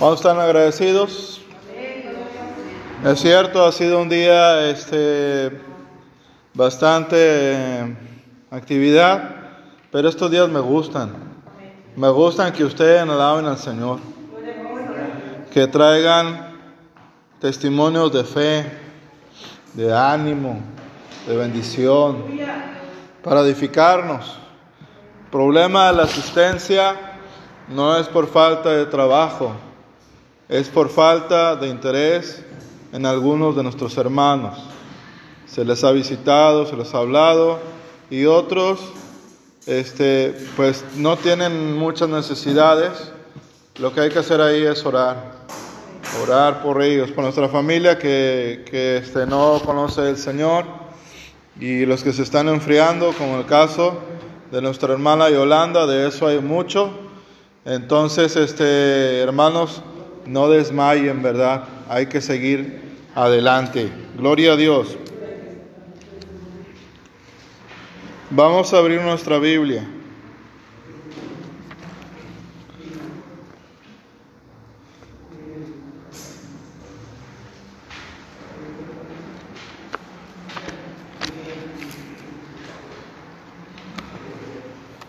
Vamos tan agradecidos. Es cierto, ha sido un día este, bastante eh, actividad, pero estos días me gustan. Me gustan que ustedes alaben al Señor, que traigan testimonios de fe, de ánimo, de bendición, para edificarnos. El problema de la asistencia no es por falta de trabajo, es por falta de interés en algunos de nuestros hermanos. Se les ha visitado, se les ha hablado y otros este, pues no tienen muchas necesidades. Lo que hay que hacer ahí es orar. Orar por ellos, por nuestra familia que, que este, no conoce el Señor y los que se están enfriando, como el caso de nuestra hermana Yolanda, de eso hay mucho. Entonces, este, hermanos, no desmayen, ¿verdad? Hay que seguir adelante. Gloria a Dios. Vamos a abrir nuestra Biblia.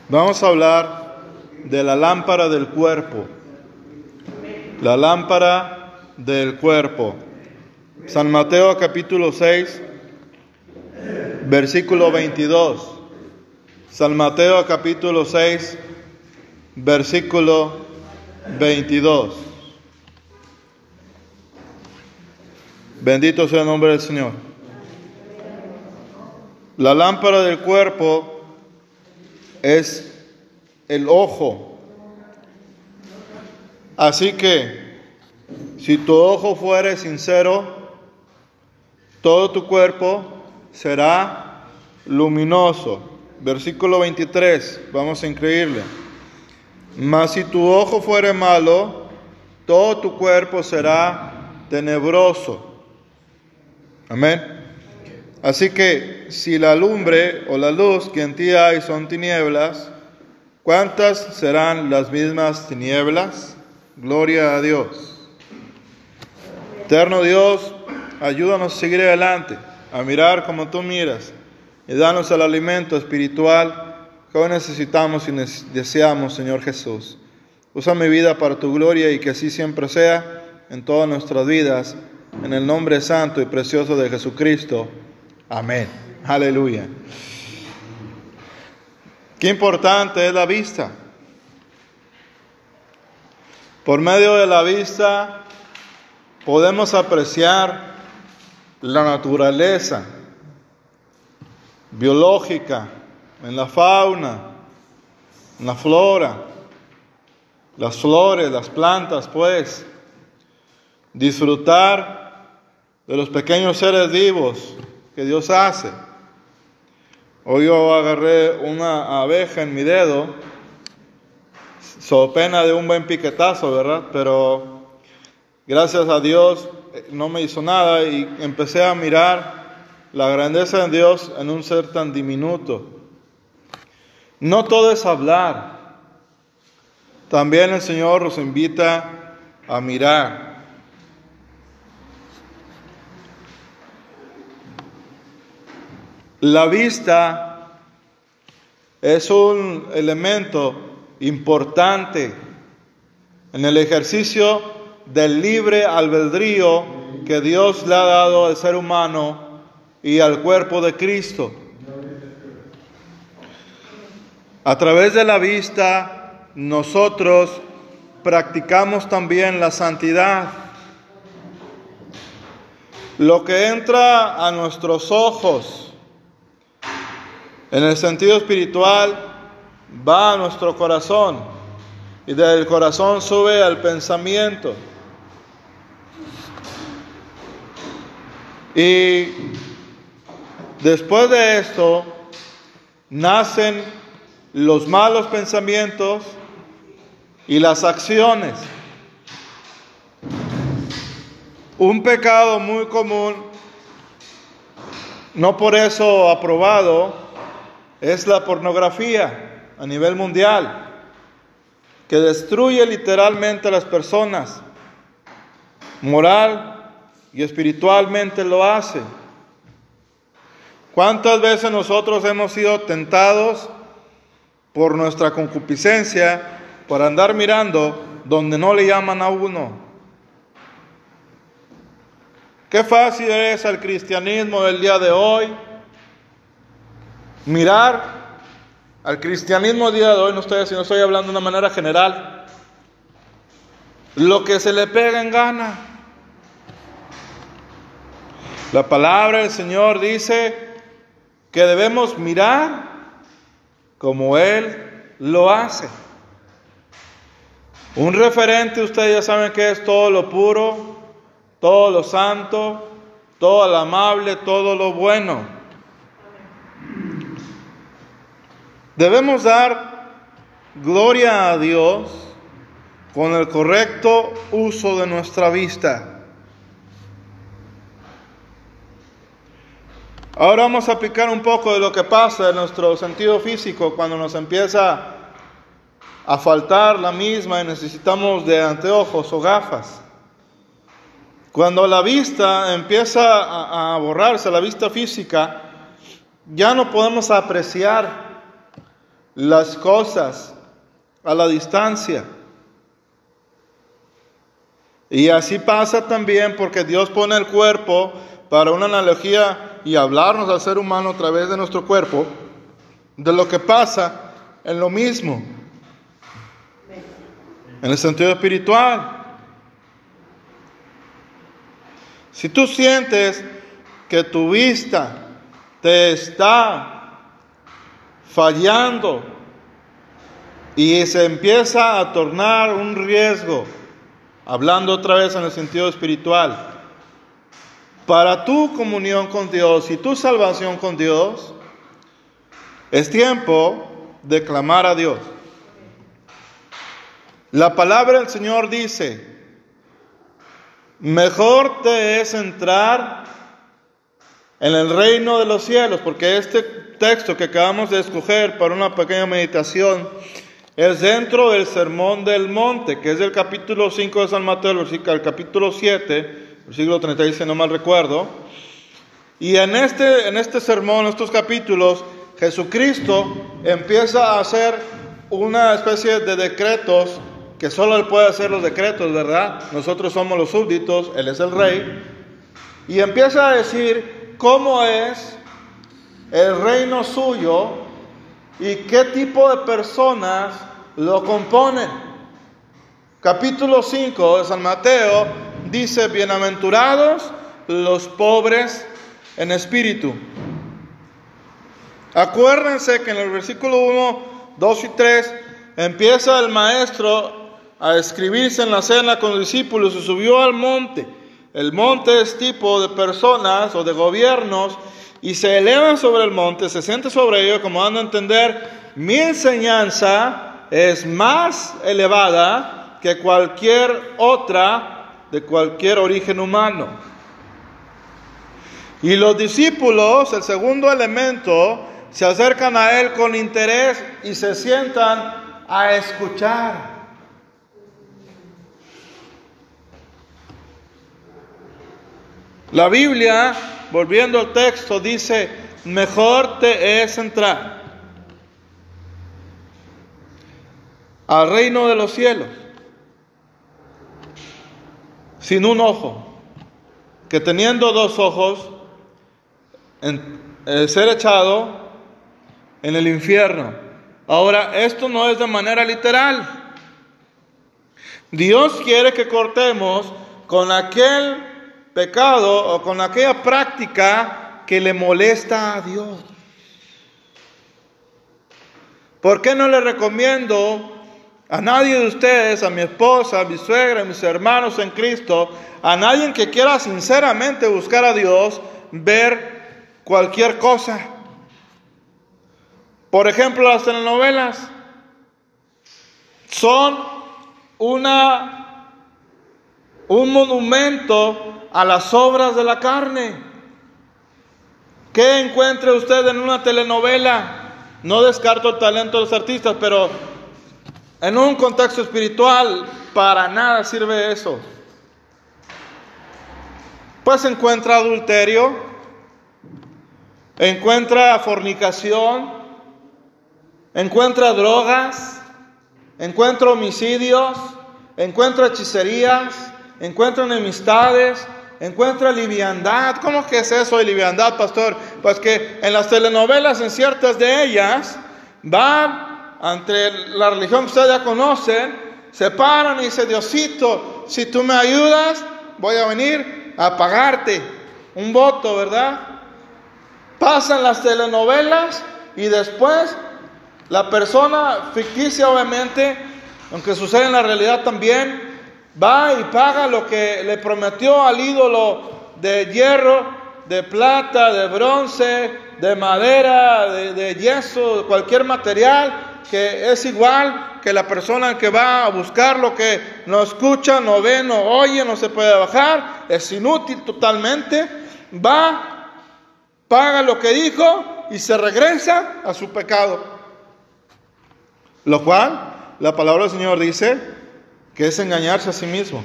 Vamos a hablar de la lámpara del cuerpo. La lámpara del cuerpo. San Mateo capítulo 6, versículo 22. San Mateo capítulo 6, versículo 22. Bendito sea el nombre del Señor. La lámpara del cuerpo es el ojo. Así que, si tu ojo fuere sincero, todo tu cuerpo será luminoso. Versículo 23, vamos a increíble. Mas si tu ojo fuere malo, todo tu cuerpo será tenebroso. Amén. Así que si la lumbre o la luz que en ti hay son tinieblas, ¿cuántas serán las mismas tinieblas? Gloria a Dios. Eterno Dios, ayúdanos a seguir adelante, a mirar como tú miras y danos el alimento espiritual que hoy necesitamos y deseamos, Señor Jesús. Usa mi vida para tu gloria y que así siempre sea en todas nuestras vidas, en el nombre santo y precioso de Jesucristo. Amén. Aleluya. Qué importante es la vista. Por medio de la vista podemos apreciar la naturaleza biológica en la fauna, en la flora, las flores, las plantas, pues, disfrutar de los pequeños seres vivos que Dios hace. Hoy yo agarré una abeja en mi dedo, so pena de un buen piquetazo, ¿verdad? Pero gracias a Dios eh, no me hizo nada y empecé a mirar la grandeza de Dios en un ser tan diminuto. No todo es hablar. También el Señor nos invita a mirar. La vista es un elemento importante en el ejercicio del libre albedrío que Dios le ha dado al ser humano y al cuerpo de Cristo. A través de la vista nosotros practicamos también la santidad. Lo que entra a nuestros ojos, en el sentido espiritual, va a nuestro corazón y del corazón sube al pensamiento. Y después de esto, nacen los malos pensamientos y las acciones. Un pecado muy común, no por eso aprobado, es la pornografía a nivel mundial, que destruye literalmente a las personas moral y espiritualmente lo hace. ¿Cuántas veces nosotros hemos sido tentados por nuestra concupiscencia por andar mirando donde no le llaman a uno? Qué fácil es el cristianismo del día de hoy mirar al cristianismo día de hoy, no estoy, no estoy hablando de una manera general, lo que se le pega en gana. La palabra del Señor dice que debemos mirar como Él lo hace. Un referente, ustedes ya saben que es todo lo puro, todo lo santo, todo lo amable, todo lo bueno. Debemos dar gloria a Dios con el correcto uso de nuestra vista. Ahora vamos a aplicar un poco de lo que pasa en nuestro sentido físico cuando nos empieza a faltar la misma y necesitamos de anteojos o gafas. Cuando la vista empieza a, borrarse, la vista física, ya no podemos apreciar las cosas a la distancia. Y así pasa también porque Dios pone el cuerpo para una analogía y hablarnos al ser humano a través de nuestro cuerpo de lo que pasa en lo mismo, en el sentido espiritual. Si tú sientes que tu vista te está fallando y se empieza a tornar un riesgo, hablando otra vez en el sentido espiritual, para tu comunión con Dios y tu salvación con Dios, es tiempo de clamar a Dios. La palabra del Señor dice, mejor te es entrar en el reino de los cielos, porque este texto que acabamos de escoger para una pequeña meditación es dentro del Sermón del Monte, que es el capítulo 5 de San Mateo, el capítulo 7, siglo 36, si no mal recuerdo. Y en este, en este sermón, en estos capítulos, Jesucristo empieza a hacer una especie de decretos que solo Él puede hacer los decretos, ¿verdad? Nosotros somos los súbditos, Él es el rey. Y empieza a decir cómo es el reino suyo y qué tipo de personas lo componen. Capítulo 5 de San Mateo dice, bienaventurados los pobres en espíritu. Acuérdense que en el versículo 1, 2 y 3 empieza el maestro a escribirse en la cena con los discípulos y subió al monte. El monte es tipo de personas o de gobiernos y se elevan sobre el monte, se siente sobre ellos, como dando a entender, mi enseñanza es más elevada que cualquier otra de cualquier origen humano. Y los discípulos, el segundo elemento, se acercan a Él con interés y se sientan a escuchar. La Biblia, volviendo al texto, dice, mejor te es entrar al reino de los cielos sin un ojo, que teniendo dos ojos, eh, ser echado en el infierno. Ahora, esto no es de manera literal. Dios quiere que cortemos con aquel pecado o con aquella práctica que le molesta a Dios. ¿Por qué no le recomiendo a nadie de ustedes, a mi esposa, a mi suegra, a mis hermanos en Cristo, a nadie que quiera sinceramente buscar a Dios, ver cualquier cosa. Por ejemplo, las telenovelas son una un monumento a las obras de la carne. ¿Qué encuentre usted en una telenovela? No descarto el talento de los artistas, pero en un contexto espiritual, para nada sirve eso. pues encuentra adulterio, encuentra fornicación, encuentra drogas, encuentra homicidios, encuentra hechicerías, encuentra enemistades, encuentra liviandad. ¿Cómo que es eso de liviandad, pastor? Pues que en las telenovelas, en ciertas de ellas, van ante la religión que ustedes ya conocen, se paran y dicen, Diosito, si tú me ayudas, voy a venir a pagarte un voto, ¿verdad? Pasan las telenovelas y después la persona ficticia, obviamente, aunque sucede en la realidad también, va y paga lo que le prometió al ídolo de hierro, de plata, de bronce, de madera, de, yeso, cualquier material que es igual que la persona que va a buscar lo que no escucha, no ve, no oye, no se puede bajar, es inútil totalmente, va, paga lo que dijo y se regresa a su pecado. Lo cual, la palabra del Señor dice, que es engañarse a sí mismo.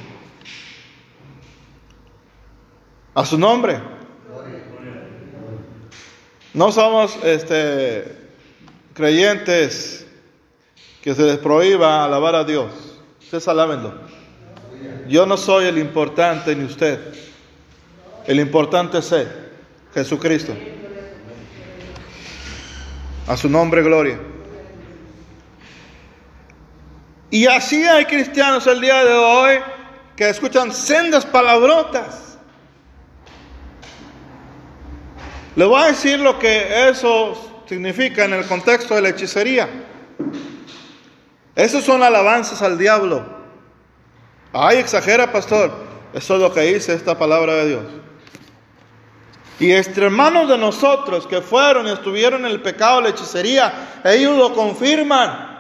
A su nombre. No somos este, creyentes que se les prohíba alabar a Dios. Ustedes alábenlo. Yo no soy el importante ni usted. El importante es Él, Jesucristo. A su nombre, gloria. Y así hay cristianos el día de hoy que escuchan sendas palabrotas. Le voy a decir lo que eso significa en el contexto de la hechicería. Esos son alabanzas al diablo. Ay, exagera, pastor. Eso es lo que dice esta palabra de Dios. Y entre hermanos de nosotros que fueron y estuvieron en el pecado de la hechicería, ellos lo confirman.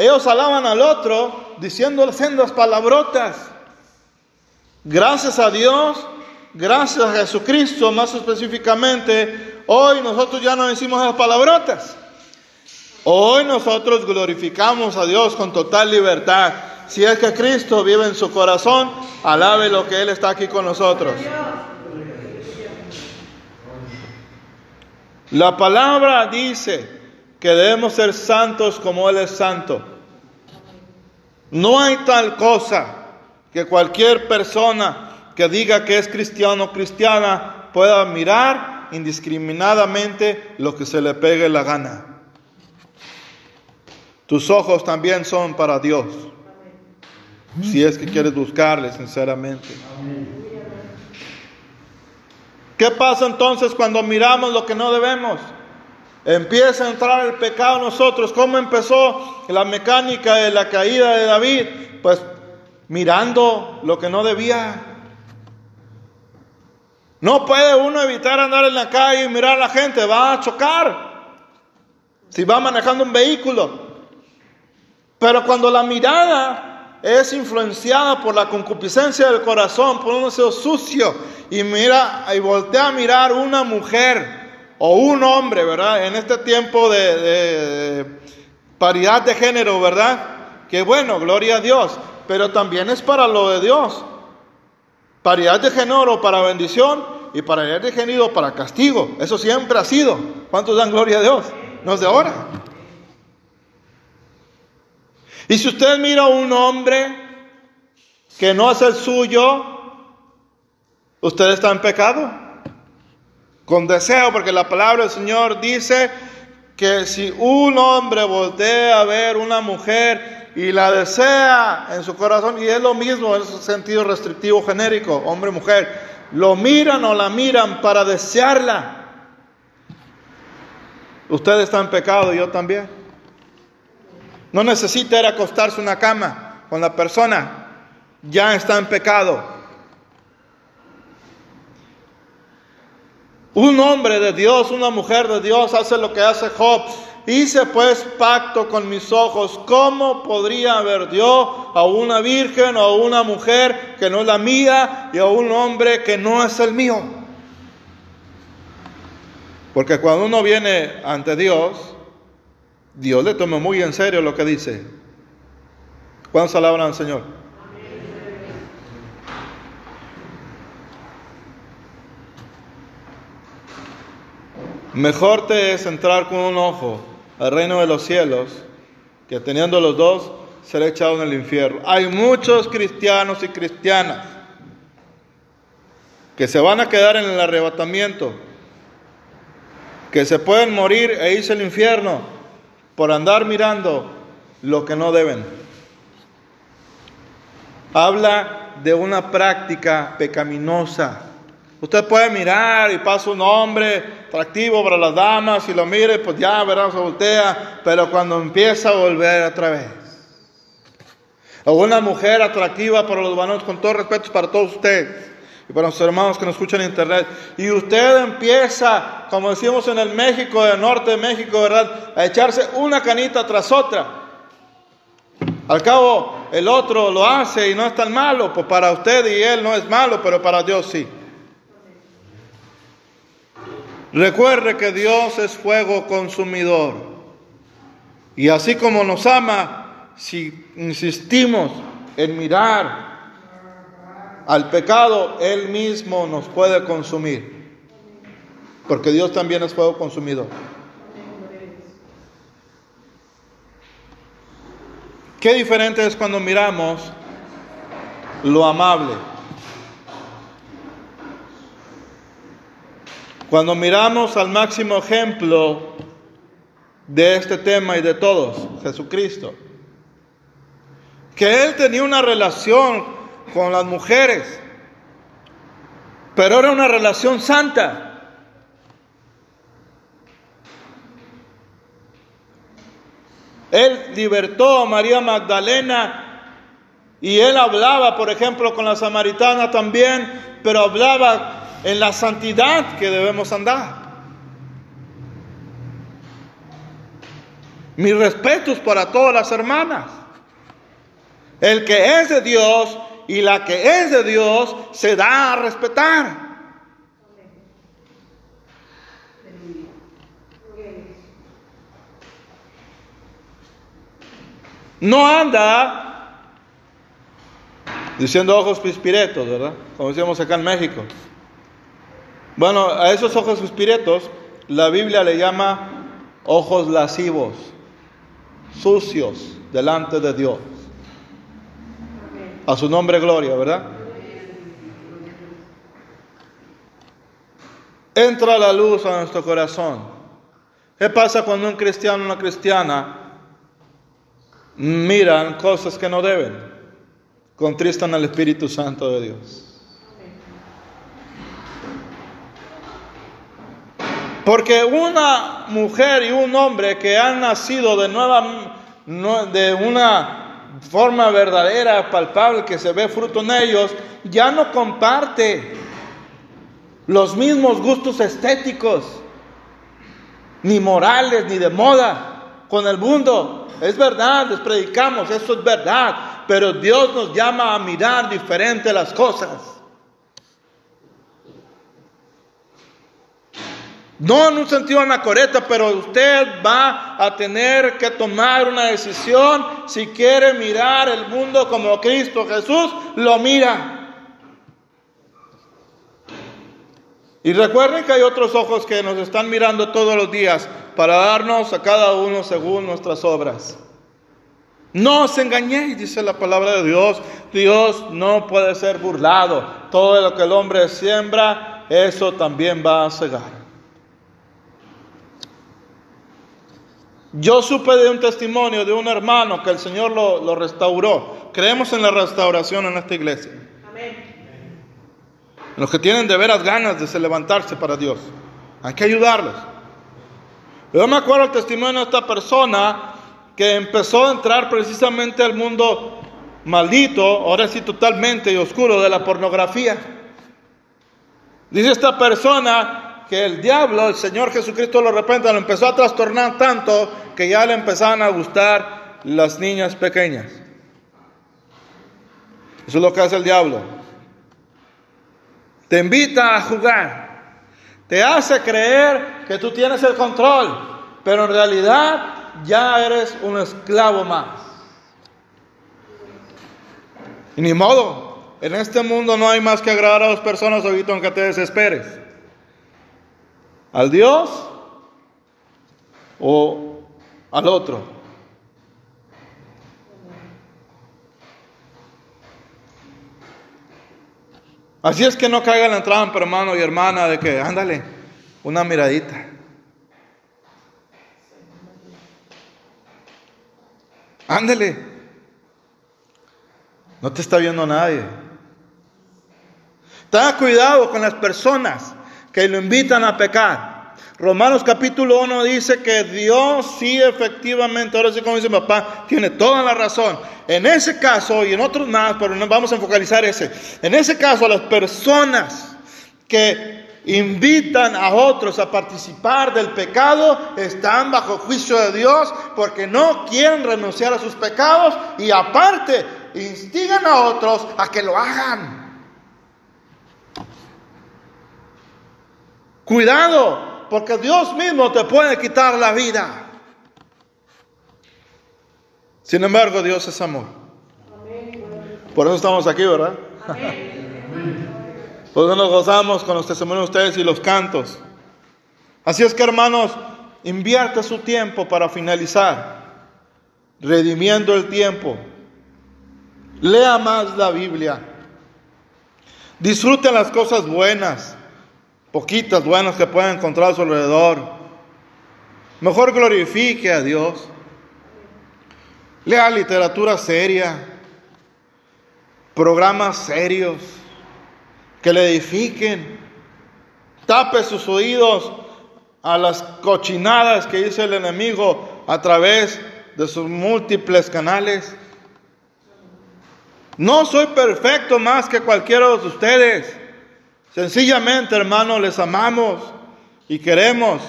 Ellos alaban al otro diciendo sendas palabrotas. Gracias a Dios, gracias a Jesucristo, más específicamente, hoy nosotros ya no decimos esas palabrotas. Hoy nosotros glorificamos a Dios con total libertad. Si es que Cristo vive en su corazón, alabe lo que Él está aquí con nosotros. La palabra dice, que debemos ser santos como Él es santo. No hay tal cosa que cualquier persona que diga que es cristiano o cristiana pueda mirar indiscriminadamente lo que se le pegue la gana. Tus ojos también son para Dios, si es que quieres buscarle sinceramente. ¿Qué pasa entonces cuando miramos lo que no debemos? Empieza a entrar el pecado en nosotros. ¿Cómo empezó la mecánica de la caída de David? Pues mirando lo que no debía. No puede uno evitar andar en la calle y mirar a la gente, va a chocar. Si va manejando un vehículo. Pero cuando la mirada es influenciada por la concupiscencia del corazón, por un deseo sucio, y mira y voltea a mirar una mujer o un hombre, ¿verdad? En este tiempo de, paridad de género, ¿verdad? Que bueno, gloria a Dios, pero también es para lo de Dios. Paridad de género para bendición y paridad de género para castigo. Eso siempre ha sido. ¿Cuántos dan gloria a Dios? No es de ahora. Y si usted mira a un hombre que no es el suyo, usted está en pecado con deseo, porque la palabra del Señor dice que si un hombre voltea a ver una mujer y la desea en su corazón, y es lo mismo en ese sentido restrictivo genérico, hombre-mujer, lo miran o la miran para desearla. Usted está en pecado, yo también. No necesita ir a acostarse una cama con la persona, ya está en pecado. Un hombre de Dios, una mujer de Dios hace lo que hace Job. Hice pues pacto con mis ojos. ¿Cómo podría ver yo a una virgen o a una mujer que no es la mía y a un hombre que no es el mío? Porque cuando uno viene ante Dios, Dios le toma muy en serio lo que dice. ¿Cuántos alaban al Señor? Mejor te es entrar con un ojo al reino de los cielos que teniendo los dos ser echado en el infierno. Hay muchos cristianos y cristianas que se van a quedar en el arrebatamiento, que se pueden morir e irse al infierno por andar mirando lo que no deben. Habla de una práctica pecaminosa. Usted puede mirar y pasa un hombre atractivo para las damas y lo mire, pues ya verán, se voltea, pero cuando empieza a volver otra vez. O una mujer atractiva para los varones, con todo respeto para todos ustedes y para los hermanos que nos escuchan en internet. Y usted empieza, como decimos en el México, del norte de México, ¿verdad? A echarse una canita tras otra. Al cabo, el otro lo hace y no es tan malo, pues para usted y él no es malo, pero para Dios sí. Recuerde que Dios es fuego consumidor. Y así como nos ama, si insistimos en mirar al pecado, Él mismo nos puede consumir. Porque Dios también es fuego consumidor. Qué diferente es cuando miramos lo amable. Cuando miramos al máximo ejemplo de este tema y de todos, Jesucristo, que Él tenía una relación con las mujeres, pero era una relación santa. Él libertó a María Magdalena y él hablaba, por ejemplo, con la samaritana también, pero hablaba en la santidad que debemos andar. Mis respetos para todas las hermanas. El que es de Dios y la que es de Dios se da a respetar. No anda diciendo ojos pispiretos, ¿verdad? Como decíamos acá en México. Bueno, a esos ojos pispiretos la Biblia le llama ojos lascivos, sucios delante de Dios. A su nombre gloria, ¿verdad? Entra la luz a nuestro corazón. ¿Qué pasa cuando un cristiano o una cristiana miran cosas que no deben? Contristan al Espíritu Santo de Dios. Porque una mujer y un hombre que han nacido de nueva de una forma verdadera, palpable, que se ve fruto en ellos, ya no comparte los mismos gustos estéticos, ni morales, ni de moda con el mundo. Es verdad, les predicamos, eso es verdad, pero Dios nos llama a mirar diferente las cosas. No en un sentido anacoreta, pero usted va a tener que tomar una decisión si quiere mirar el mundo como Cristo Jesús lo mira. Y recuerden que hay otros ojos que nos están mirando todos los días para darnos a cada uno según nuestras obras. No os engañéis, dice la palabra de Dios. Dios no puede ser burlado. Todo lo que el hombre siembra, eso también va a cegar. Yo supe de un testimonio de un hermano que el Señor lo, restauró. Creemos en la restauración en esta iglesia. Amén. Los que tienen de veras ganas de levantarse para Dios. Hay que ayudarlos. Yo me acuerdo el testimonio de esta persona que empezó a entrar precisamente al mundo maldito, ahora sí totalmente y oscuro, de la pornografía. Dice esta persona que el diablo, el Señor Jesucristo lo repente lo empezó a trastornar tanto que ya le empezaban a gustar las niñas pequeñas. Eso es lo que hace el diablo. Te invita a jugar. Te hace creer que tú tienes el control, pero en realidad ya eres un esclavo más. Y ni modo, en este mundo no hay más que agradar a las personas ahorita aunque te desesperes. Al Dios o al otro. Así es que no caiga la trampa, hermano y hermana, de que, ándale, una miradita. Ándale. No te está viendo nadie. Tenga cuidado con las personas que lo invitan a pecar. Romanos capítulo 1 dice que Dios sí efectivamente, ahora sí como dice mi papá, tiene toda la razón. En ese caso y en otros más, pero no vamos a focalizar ese. En ese caso, las personas que invitan a otros a participar del pecado están bajo juicio de Dios porque no quieren renunciar a sus pecados y aparte instigan a otros a que lo hagan. Cuidado, porque Dios mismo te puede quitar la vida. Sin embargo, Dios es amor. Por eso estamos aquí, ¿verdad? Por eso nos gozamos con los testimonios de ustedes y los cantos. Así es que, hermanos, invierte su tiempo para finalizar, redimiendo el tiempo. Lea más la Biblia. Disfruten las cosas buenas poquitas buenas que pueda encontrar a su alrededor. Mejor glorifique a Dios. Lea literatura seria, programas serios que le edifiquen. Tape sus oídos a las cochinadas que dice el enemigo a través de sus múltiples canales. No soy perfecto más que cualquiera de ustedes. Sencillamente, hermanos, les amamos y queremos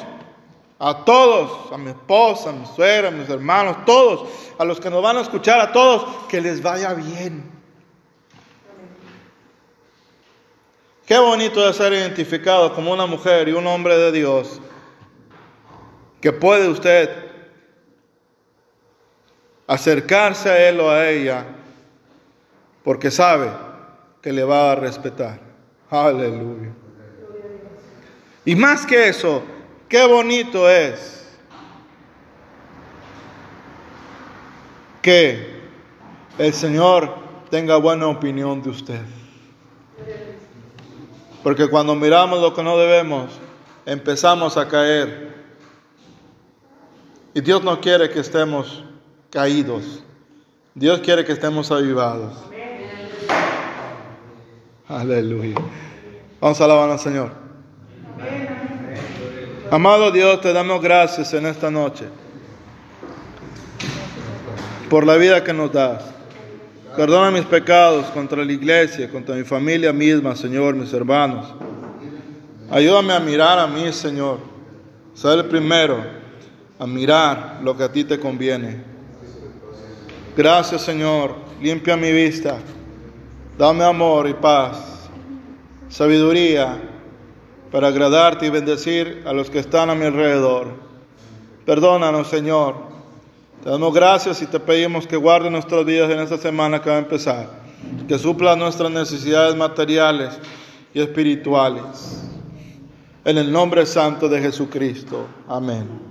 a todos, a mi esposa, a mi suegra, a mis hermanos, todos, a los que nos van a escuchar, a todos, que les vaya bien. Qué bonito de ser identificado como una mujer y un hombre de Dios, que puede usted acercarse a él o a ella, porque sabe que le va a respetar. Aleluya. Y más que eso, qué bonito es que el Señor tenga buena opinión de usted. Porque cuando miramos lo que no debemos, empezamos a caer. Y Dios no quiere que estemos caídos. Dios quiere que estemos avivados. Aleluya. Vamos a alabar al Señor. Amado Dios, te damos gracias en esta noche por la vida que nos das. Perdona mis pecados contra la iglesia, contra mi familia misma, Señor, mis hermanos. Ayúdame a mirar a mí, Señor. Ser el primero a mirar lo que a ti te conviene. Gracias, Señor. Limpia mi vista. Dame amor y paz, sabiduría para agradarte y bendecir a los que están a mi alrededor. Perdónanos, Señor. Te damos gracias y te pedimos que guarde nuestros días en esta semana que va a empezar, que supla nuestras necesidades materiales y espirituales. En el nombre santo de Jesucristo. Amén.